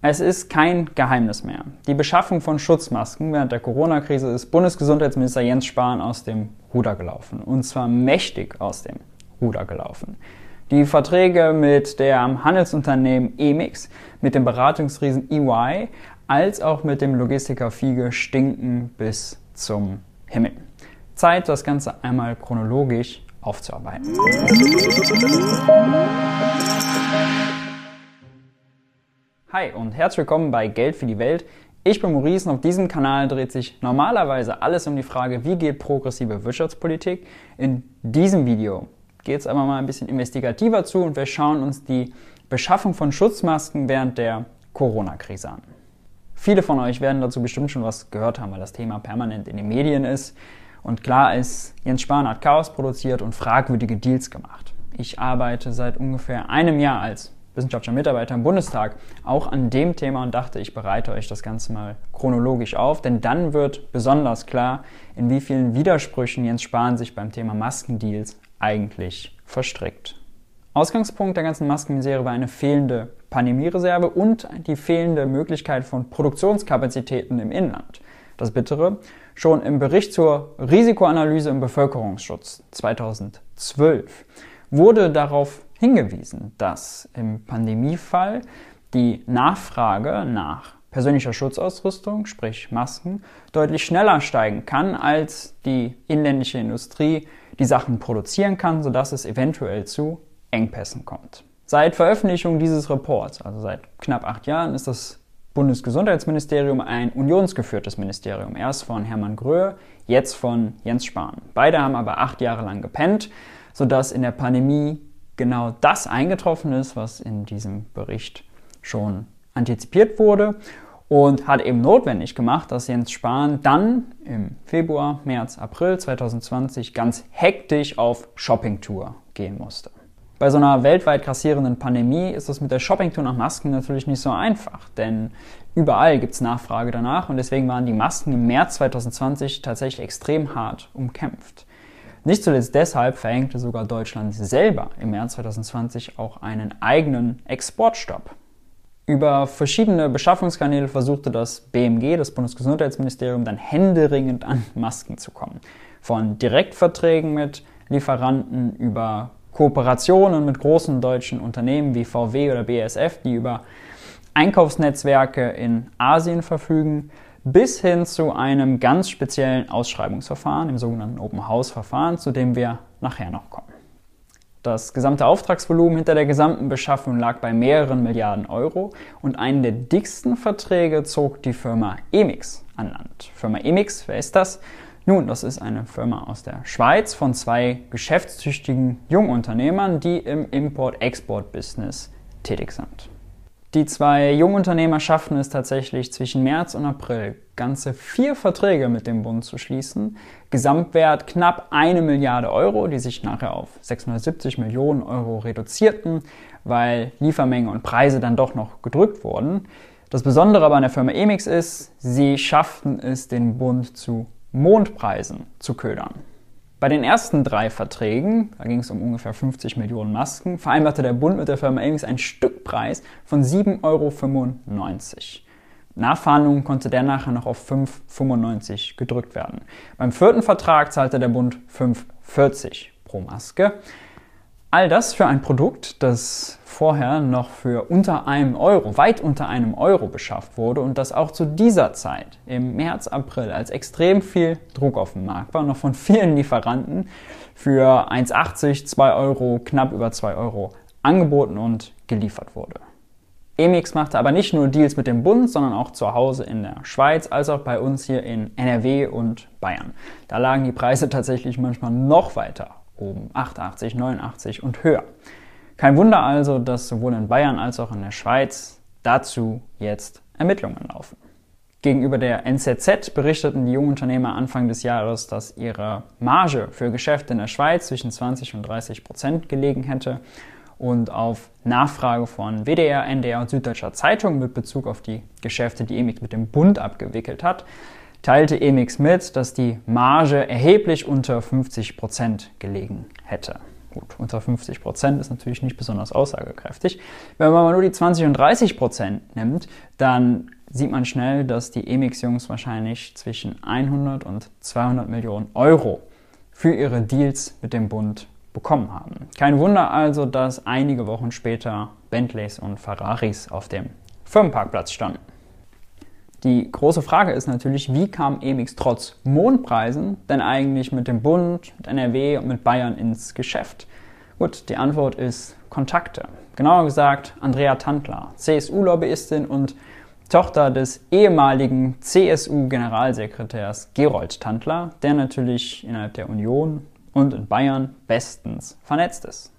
Es ist kein Geheimnis mehr. Die Beschaffung von Schutzmasken während der Corona-Krise ist Bundesgesundheitsminister Jens Spahn aus dem Ruder gelaufen. Und zwar mächtig aus dem Ruder gelaufen. Die Verträge mit dem Handelsunternehmen Emix, mit dem Beratungsriesen EY, als auch mit dem Logistiker Fiege stinken bis zum Himmel. Zeit, das Ganze einmal chronologisch aufzuarbeiten. Hi und herzlich willkommen bei Geld für die Welt. Ich bin Maurice und auf diesem Kanal dreht sich normalerweise alles um die Frage, wie geht progressive Wirtschaftspolitik. In diesem Video geht es aber mal ein bisschen investigativer zu und wir schauen uns die Beschaffung von Schutzmasken während der Corona-Krise an. Viele von euch werden dazu bestimmt schon was gehört haben, weil das Thema permanent in den Medien ist. Und klar ist, Jens Spahn hat Chaos produziert und fragwürdige Deals gemacht. Ich arbeite seit ungefähr einem Jahr als wissenschaftlicher Mitarbeiter im Bundestag auch an dem Thema und dachte, ich bereite euch das Ganze mal chronologisch auf, denn dann wird besonders klar, in wie vielen Widersprüchen Jens Spahn sich beim Thema Maskendeals eigentlich verstrickt. Ausgangspunkt der ganzen Maskenmisere war eine fehlende Pandemiereserve und die fehlende Möglichkeit von Produktionskapazitäten im Inland. Das Bittere, schon im Bericht zur Risikoanalyse im Bevölkerungsschutz 2012 wurde darauf hingewiesen, dass im Pandemiefall die Nachfrage nach persönlicher Schutzausrüstung, sprich Masken, deutlich schneller steigen kann, als die inländische Industrie die Sachen produzieren kann, sodass es eventuell zu Engpässen kommt. Seit Veröffentlichung dieses Reports, also seit knapp acht Jahren, ist das Bundesgesundheitsministerium ein unionsgeführtes Ministerium. Erst von Hermann Gröhe, jetzt von Jens Spahn. Beide haben aber acht Jahre lang gepennt, sodass in der Pandemie genau das eingetroffen ist, was in diesem Bericht schon antizipiert wurde und hat eben notwendig gemacht, dass Jens Spahn dann im Februar, März, April 2020 ganz hektisch auf Shoppingtour gehen musste. Bei so einer weltweit grassierenden Pandemie ist es mit der Shoppingtour nach Masken natürlich nicht so einfach, denn überall gibt es Nachfrage danach und deswegen waren die Masken im März 2020 tatsächlich extrem hart umkämpft. Nicht zuletzt deshalb verhängte sogar Deutschland selber im März 2020 auch einen eigenen Exportstopp. Über verschiedene Beschaffungskanäle versuchte das BMG, das Bundesgesundheitsministerium, dann händeringend an Masken zu kommen. Von Direktverträgen mit Lieferanten über Kooperationen mit großen deutschen Unternehmen wie VW oder BASF, die über Einkaufsnetzwerke in Asien verfügen, bis hin zu einem ganz speziellen Ausschreibungsverfahren, dem sogenannten Open House Verfahren, zu dem wir nachher noch kommen. Das gesamte Auftragsvolumen hinter der gesamten Beschaffung lag bei mehreren Milliarden Euro und einen der dicksten Verträge zog die Firma Emix an Land. Firma Emix, wer ist das? Nun, das ist eine Firma aus der Schweiz von zwei geschäftstüchtigen Jungunternehmern, die im Import-Export-Business tätig sind. Die zwei Jungunternehmer schafften es tatsächlich zwischen März und April ganze vier Verträge mit dem Bund zu schließen. Gesamtwert knapp eine Milliarde Euro, die sich nachher auf 670 Millionen Euro reduzierten, weil Liefermenge und Preise dann doch noch gedrückt wurden. Das Besondere aber an der Firma Emix ist, sie schafften es, den Bund zu Mondpreisen zu ködern. Bei den ersten drei Verträgen, da ging es um ungefähr 50 Millionen Masken, vereinbarte der Bund mit der Firma Amix einen Stückpreis von 7,95 Euro. Nach Verhandlungen konnte der nachher noch auf 5,95 gedrückt werden. Beim vierten Vertrag zahlte der Bund 5,40 pro Maske. All das für ein Produkt, das vorher noch für unter einem Euro, weit unter einem Euro beschafft wurde und das auch zu dieser Zeit im März, April als extrem viel Druck auf dem Markt war, noch von vielen Lieferanten für 1,80, 2 Euro, knapp über 2 Euro angeboten und geliefert wurde. Emix machte aber nicht nur Deals mit dem Bund, sondern auch zu Hause in der Schweiz, als auch bei uns hier in NRW und Bayern. Da lagen die Preise tatsächlich manchmal noch weiter oben 88, 89 und höher. Kein Wunder also, dass sowohl in Bayern als auch in der Schweiz dazu jetzt Ermittlungen laufen. Gegenüber der NZZ berichteten die Jungunternehmer Anfang des Jahres, dass ihre Marge für Geschäfte in der Schweiz zwischen 20 und 30 Prozent gelegen hätte. Und auf Nachfrage von WDR, NDR und Süddeutscher Zeitung mit Bezug auf die Geschäfte, die EMIG mit dem Bund abgewickelt hat, teilte Emix mit, dass die Marge erheblich unter 50 Prozent gelegen hätte. Gut, unter 50 Prozent ist natürlich nicht besonders aussagekräftig. Wenn man aber nur die 20 und 30 Prozent nimmt, dann sieht man schnell, dass die Emix-Jungs wahrscheinlich zwischen 100 und 200 Millionen Euro für ihre Deals mit dem Bund bekommen haben. Kein Wunder also, dass einige Wochen später Bentleys und Ferraris auf dem Firmenparkplatz standen. Die große Frage ist natürlich, wie kam Emix trotz Mondpreisen denn eigentlich mit dem Bund, mit NRW und mit Bayern ins Geschäft? Gut, die Antwort ist Kontakte. Genauer gesagt Andrea Tantler, CSU-Lobbyistin und Tochter des ehemaligen CSU-Generalsekretärs Gerold Tantler, der natürlich innerhalb der Union und in Bayern bestens vernetzt ist.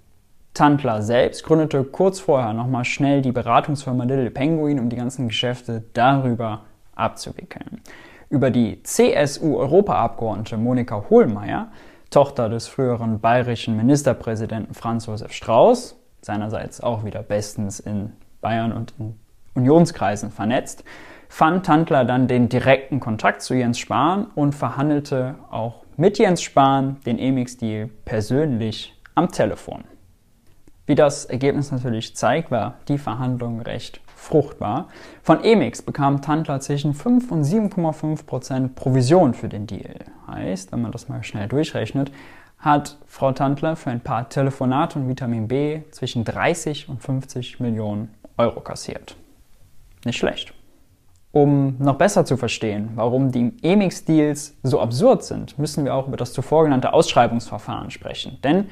Tantler selbst gründete kurz vorher nochmal schnell die Beratungsfirma Little Penguin, um die ganzen Geschäfte darüber abzuwickeln. Über die CSU-Europaabgeordnete Monika Hohlmeier, Tochter des früheren bayerischen Ministerpräsidenten Franz Josef Strauß, seinerseits auch wieder bestens in Bayern und in Unionskreisen vernetzt, fand Tantler dann den direkten Kontakt zu Jens Spahn und verhandelte auch mit Jens Spahn den Emix-Deal persönlich am Telefon. Wie das Ergebnis natürlich zeigt, war die Verhandlung recht fruchtbar. Von Emix bekam Tantler zwischen 5 und 7,5 Prozent Provision für den Deal. Heißt, wenn man das mal schnell durchrechnet, hat Frau Tantler für ein paar Telefonate und Vitamin B zwischen 30 und 50 Millionen Euro kassiert. Nicht schlecht. Um noch besser zu verstehen, warum die Emix-Deals so absurd sind, müssen wir auch über das zuvor genannte Ausschreibungsverfahren sprechen. Denn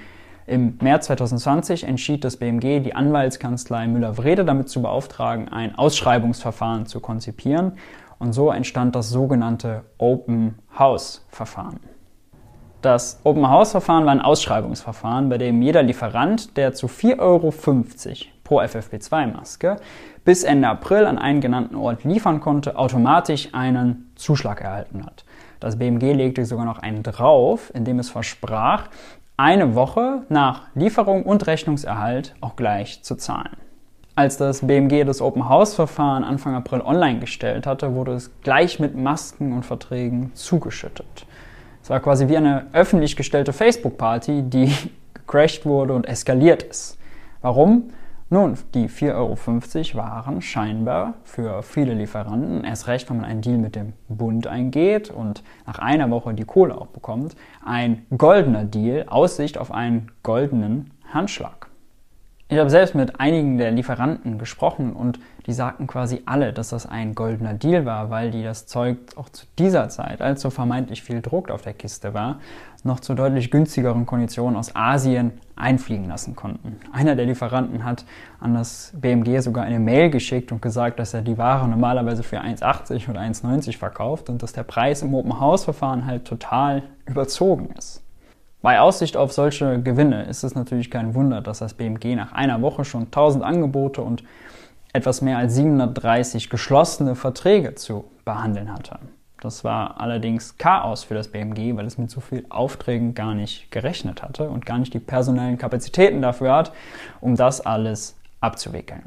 im März 2020 entschied das BMG, die Anwaltskanzlei Müller-Wrede damit zu beauftragen, ein Ausschreibungsverfahren zu konzipieren. Und so entstand das sogenannte Open House Verfahren. Das Open House Verfahren war ein Ausschreibungsverfahren, bei dem jeder Lieferant, der zu 4,50 Euro pro FFP2-Maske bis Ende April an einen genannten Ort liefern konnte, automatisch einen Zuschlag erhalten hat. Das BMG legte sogar noch einen drauf, indem es versprach, eine Woche nach Lieferung und Rechnungserhalt auch gleich zu zahlen. Als das BMG das Open House Verfahren Anfang April online gestellt hatte, wurde es gleich mit Masken und Verträgen zugeschüttet. Es war quasi wie eine öffentlich gestellte Facebook-Party, die gecrashed wurde und eskaliert ist. Warum? Nun, die 4,50 Euro waren scheinbar für viele Lieferanten, erst recht, wenn man einen Deal mit dem Bund eingeht und nach einer Woche die Kohle auch bekommt, ein goldener Deal, Aussicht auf einen goldenen Handschlag. Ich habe selbst mit einigen der Lieferanten gesprochen und die sagten quasi alle, dass das ein goldener Deal war, weil die das Zeug auch zu dieser Zeit, als so vermeintlich viel Druck auf der Kiste war, noch zu deutlich günstigeren Konditionen aus Asien einfliegen lassen konnten. Einer der Lieferanten hat an das BMG sogar eine Mail geschickt und gesagt, dass er die Ware normalerweise für 1,80 oder 1,90 verkauft und dass der Preis im Open House Verfahren halt total überzogen ist. Bei Aussicht auf solche Gewinne ist es natürlich kein Wunder, dass das BMG nach einer Woche schon 1000 Angebote und etwas mehr als 730 geschlossene Verträge zu behandeln hatte. Das war allerdings Chaos für das BMG, weil es mit so vielen Aufträgen gar nicht gerechnet hatte und gar nicht die personellen Kapazitäten dafür hat, um das alles abzuwickeln.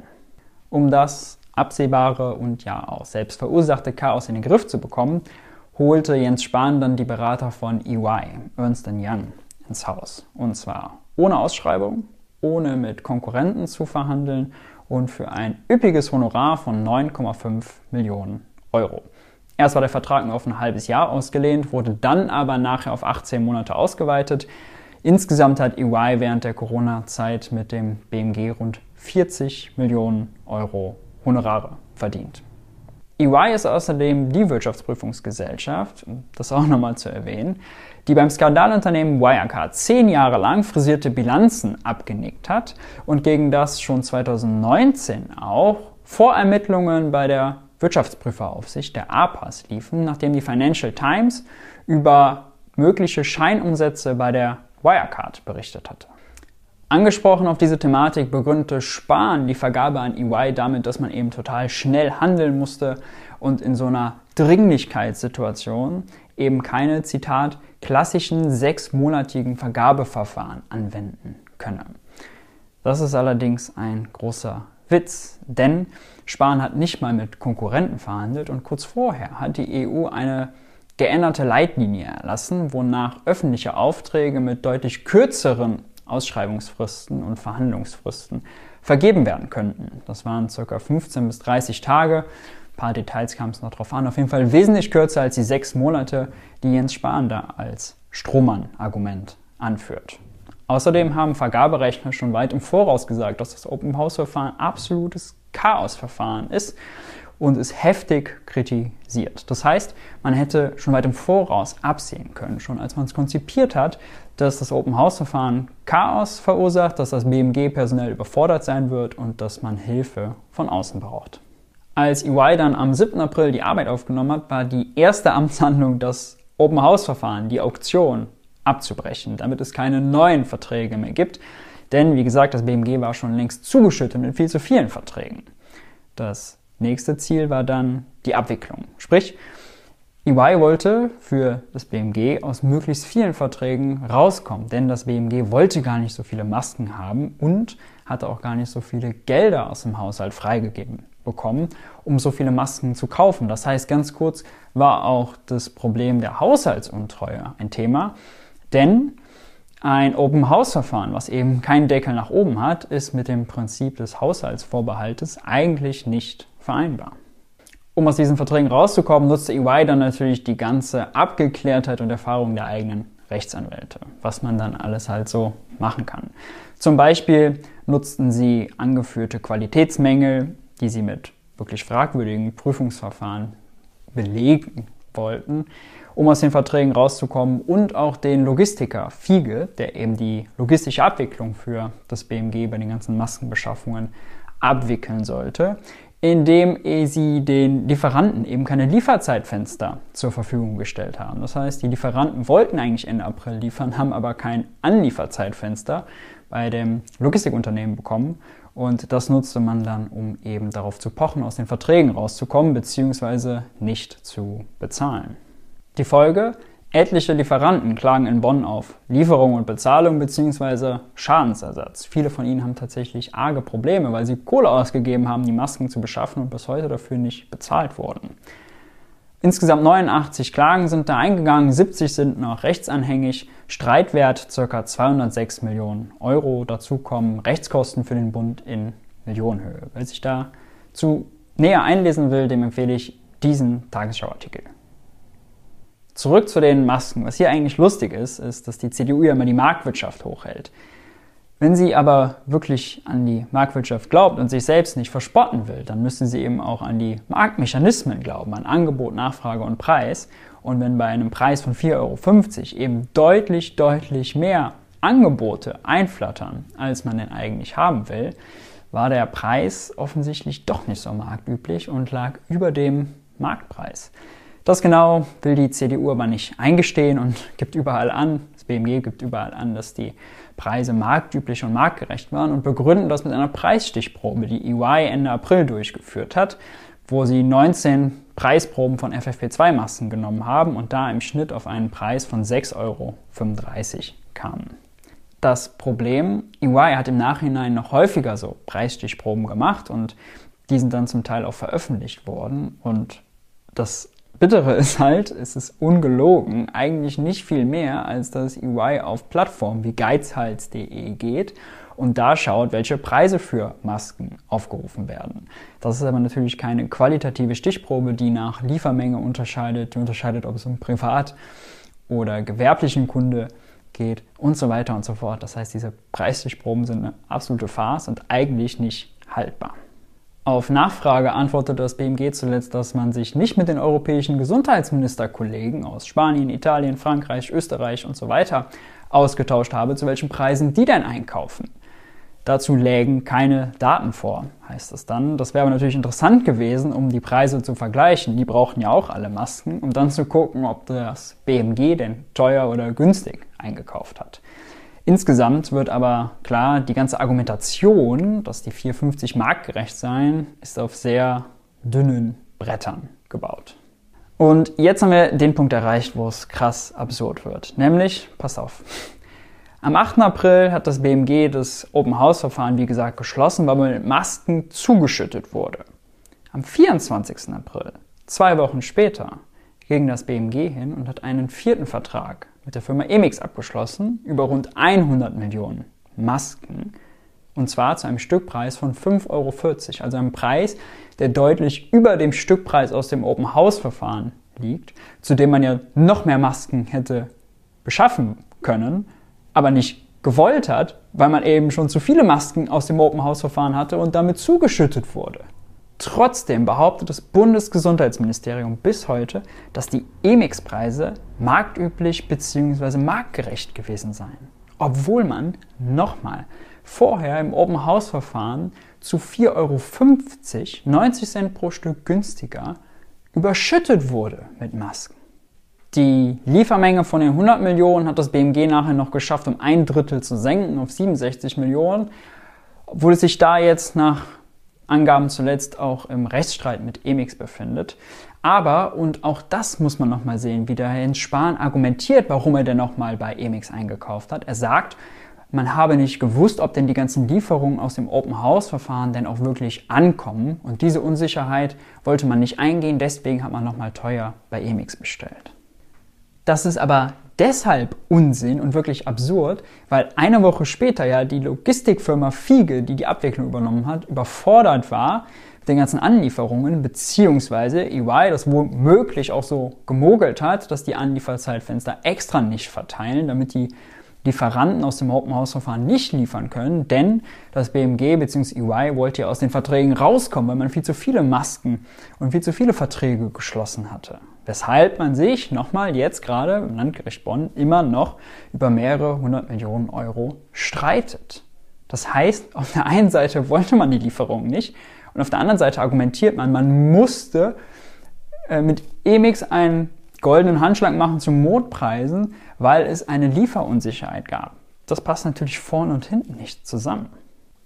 Um das absehbare und ja auch selbst verursachte Chaos in den Griff zu bekommen, holte Jens Spahn dann die Berater von EY, Ernst Young, ins Haus. Und zwar ohne Ausschreibung, ohne mit Konkurrenten zu verhandeln und für ein üppiges Honorar von 9,5 Millionen Euro. Erst war der Vertrag nur auf ein halbes Jahr ausgelehnt, wurde dann aber nachher auf 18 Monate ausgeweitet. Insgesamt hat EY während der Corona-Zeit mit dem BMG rund 40 Millionen Euro Honorare verdient. EY ist außerdem die Wirtschaftsprüfungsgesellschaft, das auch nochmal zu erwähnen, die beim Skandalunternehmen Wirecard zehn Jahre lang frisierte Bilanzen abgenickt hat und gegen das schon 2019 auch Vorermittlungen bei der Wirtschaftsprüferaufsicht, der APAS, liefen, nachdem die Financial Times über mögliche Scheinumsätze bei der Wirecard berichtet hatte. Angesprochen auf diese Thematik begründete Spahn die Vergabe an EY damit, dass man eben total schnell handeln musste und in so einer Dringlichkeitssituation eben keine, Zitat, klassischen sechsmonatigen Vergabeverfahren anwenden könne. Das ist allerdings ein großer Witz, denn Spahn hat nicht mal mit Konkurrenten verhandelt und kurz vorher hat die EU eine geänderte Leitlinie erlassen, wonach öffentliche Aufträge mit deutlich kürzeren Ausschreibungsfristen und Verhandlungsfristen vergeben werden könnten. Das waren ca. 15 bis 30 Tage. Ein paar Details kam es noch drauf an. Auf jeden Fall wesentlich kürzer als die sechs Monate, die Jens Spahn da als Strohmann-Argument anführt. Außerdem haben Vergaberechner schon weit im Voraus gesagt, dass das Open House Verfahren absolutes Chaosverfahren ist und ist heftig kritisiert. Das heißt, man hätte schon weit im Voraus absehen können, schon als man es konzipiert hat, dass das Open House Verfahren Chaos verursacht, dass das BMG personell überfordert sein wird und dass man Hilfe von außen braucht. Als EY dann am 7. April die Arbeit aufgenommen hat, war die erste Amtshandlung das Open House Verfahren, die Auktion abzubrechen, damit es keine neuen Verträge mehr gibt. Denn, wie gesagt, das BMG war schon längst zugeschüttet mit viel zu vielen Verträgen. Das nächste Ziel war dann die Abwicklung. Sprich, EY wollte für das BMG aus möglichst vielen Verträgen rauskommen, denn das BMG wollte gar nicht so viele Masken haben und hatte auch gar nicht so viele Gelder aus dem Haushalt freigegeben bekommen, um so viele Masken zu kaufen. Das heißt, ganz kurz war auch das Problem der Haushaltsuntreue ein Thema, denn ein Open-House-Verfahren, was eben keinen Deckel nach oben hat, ist mit dem Prinzip des Haushaltsvorbehaltes eigentlich nicht vereinbar. Um aus diesen Verträgen rauszukommen, nutzte EY dann natürlich die ganze Abgeklärtheit und Erfahrung der eigenen Rechtsanwälte, was man dann alles halt so machen kann. Zum Beispiel nutzten sie angeführte Qualitätsmängel, die sie mit wirklich fragwürdigen Prüfungsverfahren belegen wollten, um aus den Verträgen rauszukommen und auch den Logistiker Fiege, der eben die logistische Abwicklung für das BMG bei den ganzen Maskenbeschaffungen abwickeln sollte, indem sie den Lieferanten eben keine Lieferzeitfenster zur Verfügung gestellt haben. Das heißt, die Lieferanten wollten eigentlich Ende April liefern, haben aber kein Anlieferzeitfenster bei dem Logistikunternehmen bekommen. Und das nutzte man dann, um eben darauf zu pochen, aus den Verträgen rauszukommen bzw. nicht zu bezahlen. Die Folge? Etliche Lieferanten klagen in Bonn auf Lieferung und Bezahlung bzw. Schadensersatz. Viele von ihnen haben tatsächlich arge Probleme, weil sie Kohle ausgegeben haben, die Masken zu beschaffen und bis heute dafür nicht bezahlt wurden. Insgesamt 89 Klagen sind da eingegangen, 70 sind noch rechtsanhängig, Streitwert ca. 206 Millionen Euro. Dazu kommen Rechtskosten für den Bund in Millionenhöhe. Wer sich dazu näher einlesen will, dem empfehle ich diesen Tagesschauartikel. Zurück zu den Masken. Was hier eigentlich lustig ist, ist, dass die CDU ja immer die Marktwirtschaft hochhält. Wenn sie aber wirklich an die Marktwirtschaft glaubt und sich selbst nicht verspotten will, dann müsste sie eben auch an die Marktmechanismen glauben, an Angebot, Nachfrage und Preis. Und wenn bei einem Preis von 4,50 Euro eben deutlich, deutlich mehr Angebote einflattern, als man denn eigentlich haben will, war der Preis offensichtlich doch nicht so marktüblich und lag über dem Marktpreis. Das genau will die CDU aber nicht eingestehen und gibt überall an, das BMG gibt überall an, dass die Preise marktüblich und marktgerecht waren und begründen das mit einer Preisstichprobe, die EY Ende April durchgeführt hat, wo sie 19 Preisproben von FFP2-Masken genommen haben und da im Schnitt auf einen Preis von 6,35 Euro kamen. Das Problem, EY hat im Nachhinein noch häufiger so Preisstichproben gemacht und die sind dann zum Teil auch veröffentlicht worden und das Bittere ist halt, es ist ungelogen, eigentlich nicht viel mehr, als dass EY auf Plattformen wie geizhals.de geht und da schaut, welche Preise für Masken aufgerufen werden. Das ist aber natürlich keine qualitative Stichprobe, die nach Liefermenge unterscheidet, die unterscheidet, ob es um privat oder gewerblichen Kunde geht und so weiter und so fort. Das heißt, diese Preisstichproben sind eine absolute Farce und eigentlich nicht haltbar. Auf Nachfrage antwortete das BMG zuletzt, dass man sich nicht mit den europäischen Gesundheitsministerkollegen aus Spanien, Italien, Frankreich, Österreich und so weiter ausgetauscht habe, zu welchen Preisen die denn einkaufen. Dazu lägen keine Daten vor, heißt es dann. Das wäre aber natürlich interessant gewesen, um die Preise zu vergleichen. Die brauchten ja auch alle Masken, um dann zu gucken, ob das BMG denn teuer oder günstig eingekauft hat. Insgesamt wird aber klar, die ganze Argumentation, dass die 450 marktgerecht seien, ist auf sehr dünnen Brettern gebaut. Und jetzt haben wir den Punkt erreicht, wo es krass absurd wird. Nämlich, pass auf, am 8. April hat das BMG das Open House Verfahren, wie gesagt, geschlossen, weil man mit Masken zugeschüttet wurde. Am 24. April, zwei Wochen später, ging das BMG und hat einen vierten Vertrag mit der Firma Emix abgeschlossen über rund 100 Millionen Masken. Und zwar zu einem Stückpreis von 5,40 Euro. Also einem Preis, der deutlich über dem Stückpreis aus dem Open House Verfahren liegt, zu dem man ja noch mehr Masken hätte beschaffen können, aber nicht gewollt hat, weil man eben schon zu viele Masken aus dem Open House Verfahren hatte und damit zugeschüttet wurde. Trotzdem behauptet das Bundesgesundheitsministerium bis heute, dass die Emix-Preise marktüblich bzw. marktgerecht gewesen seien. Obwohl man nochmal vorher im Open House Verfahren zu 4,50 Euro, 90 Cent pro Stück günstiger, überschüttet wurde mit Masken. Die Liefermenge von den 100 Millionen hat das BMG nachher noch geschafft, um ein Drittel zu senken auf 67 Millionen, obwohl es sich da jetzt nach Angaben zuletzt auch im Rechtsstreit mit Emix befindet. Aber, und auch das muss man nochmal sehen, wie der Herr Spahn argumentiert, warum er denn nochmal bei Emix eingekauft hat. Er sagt, man habe nicht gewusst, ob denn die ganzen Lieferungen aus dem Open House Verfahren denn auch wirklich ankommen. Und diese Unsicherheit wollte man nicht eingehen, deswegen hat man nochmal teuer bei Emix bestellt. Das ist aber deshalb Unsinn und wirklich absurd, weil eine Woche später ja die Logistikfirma Fiege, die die Abwicklung übernommen hat, überfordert war mit den ganzen Anlieferungen, beziehungsweise EY das womöglich auch so gemogelt hat, dass die Anlieferzeitfenster extra nicht verteilen, damit die Lieferanten aus dem Open House Verfahren nicht liefern können, denn das BMG bzw. EY wollte ja aus den Verträgen rauskommen, weil man viel zu viele Masken und viel zu viele Verträge geschlossen hatte. Weshalb man sich nochmal jetzt gerade im Landgericht Bonn immer noch über mehrere hundert Millionen Euro streitet. Das heißt, auf der einen Seite wollte man die Lieferung nicht und auf der anderen Seite argumentiert man, man musste äh, mit Emix einen goldenen Handschlag machen zu Mondpreisen, weil es eine Lieferunsicherheit gab. Das passt natürlich vorne und hinten nicht zusammen.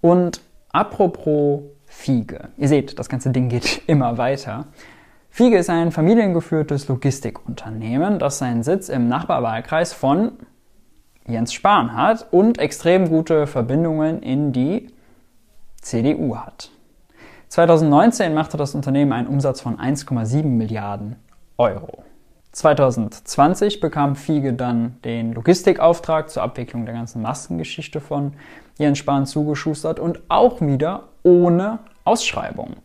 Und apropos Fiege. Ihr seht, das ganze Ding geht immer weiter. Fiege ist ein familiengeführtes Logistikunternehmen, das seinen Sitz im Nachbarwahlkreis von Jens Spahn hat und extrem gute Verbindungen in die CDU hat. 2019 machte das Unternehmen einen Umsatz von 1,7 Milliarden Euro. 2020 bekam Fiege dann den Logistikauftrag zur Abwicklung der ganzen Maskengeschichte von Jens Spahn zugeschustert und auch wieder ohne Ausschreibung.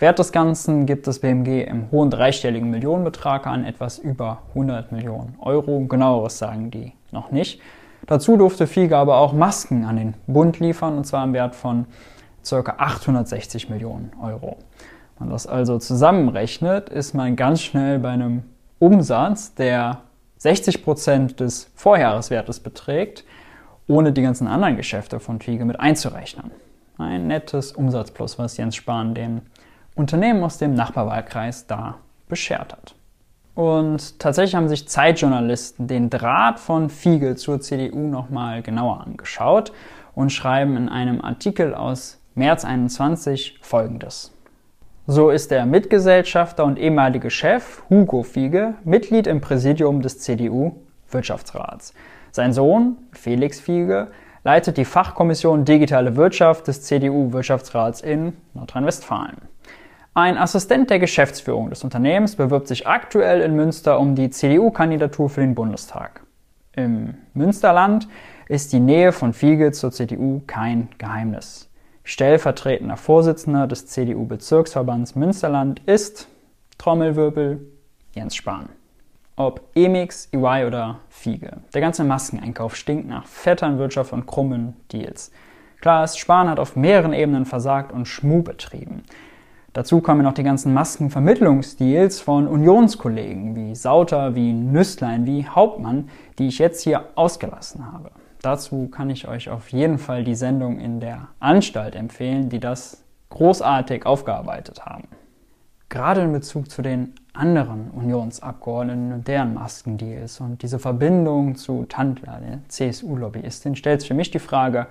Wert des Ganzen gibt das BMG im hohen dreistelligen Millionenbetrag an, etwas über 100 Millionen Euro. Genaueres sagen die noch nicht. Dazu durfte Fiege aber auch Masken an den Bund liefern, und zwar im Wert von ca. 860 Millionen Euro. Wenn man das also zusammenrechnet, ist man ganz schnell bei einem Umsatz, der 60 Prozent des Vorjahreswertes beträgt, ohne die ganzen anderen Geschäfte von Fiege mit einzurechnen. Ein nettes Umsatzplus, was Jens Spahn den Unternehmen aus dem Nachbarwahlkreis da beschert hat. Und tatsächlich haben sich Zeitjournalisten den Draht von Fiege zur CDU nochmal genauer angeschaut und schreiben in einem Artikel aus März 21 folgendes. So ist der Mitgesellschafter und ehemalige Chef Hugo Fiege Mitglied im Präsidium des CDU-Wirtschaftsrats. Sein Sohn Felix Fiege leitet die Fachkommission Digitale Wirtschaft des CDU-Wirtschaftsrats in Nordrhein-Westfalen. Ein Assistent der Geschäftsführung des Unternehmens bewirbt sich aktuell in Münster um die CDU-Kandidatur für den Bundestag. Im Münsterland ist die Nähe von Fiege zur CDU kein Geheimnis. Stellvertretender Vorsitzender des CDU-Bezirksverbands Münsterland ist Trommelwirbel Jens Spahn. Ob Emix, EY oder Fiege. Der ganze Maskeneinkauf stinkt nach Vetternwirtschaft und krummen Deals. Klar ist, Spahn hat auf mehreren Ebenen versagt und Schmuh betrieben. Dazu kommen noch die ganzen Maskenvermittlungsdeals von Unionskollegen wie Sauter, wie Nüstlein, wie Hauptmann, die ich jetzt hier ausgelassen habe. Dazu kann ich euch auf jeden Fall die Sendung in der Anstalt empfehlen, die das großartig aufgearbeitet haben. Gerade in Bezug zu den anderen Unionsabgeordneten und deren Maskendeals und diese Verbindung zu Tandler, der CSU-Lobbyistin, stellt sich für mich die Frage,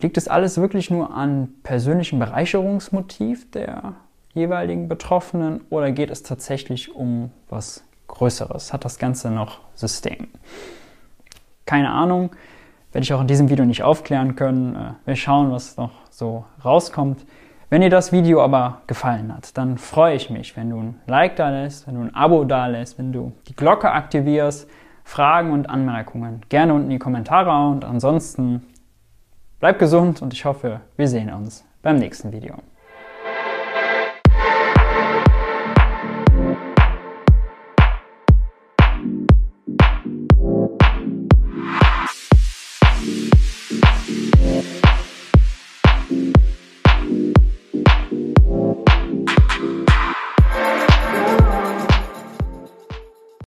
liegt es alles wirklich nur an persönlichem Bereicherungsmotiv der jeweiligen Betroffenen oder geht es tatsächlich um was Größeres? Hat das Ganze noch System? Keine Ahnung, werde ich auch in diesem Video nicht aufklären können. Äh, wir schauen, was noch so rauskommt. Wenn dir das Video aber gefallen hat, dann freue ich mich, wenn du ein Like da lässt, wenn du ein Abo da lässt, wenn du die Glocke aktivierst. Fragen und Anmerkungen gerne unten in die Kommentare und ansonsten Bleib gesund und ich hoffe, wir sehen uns beim nächsten Video.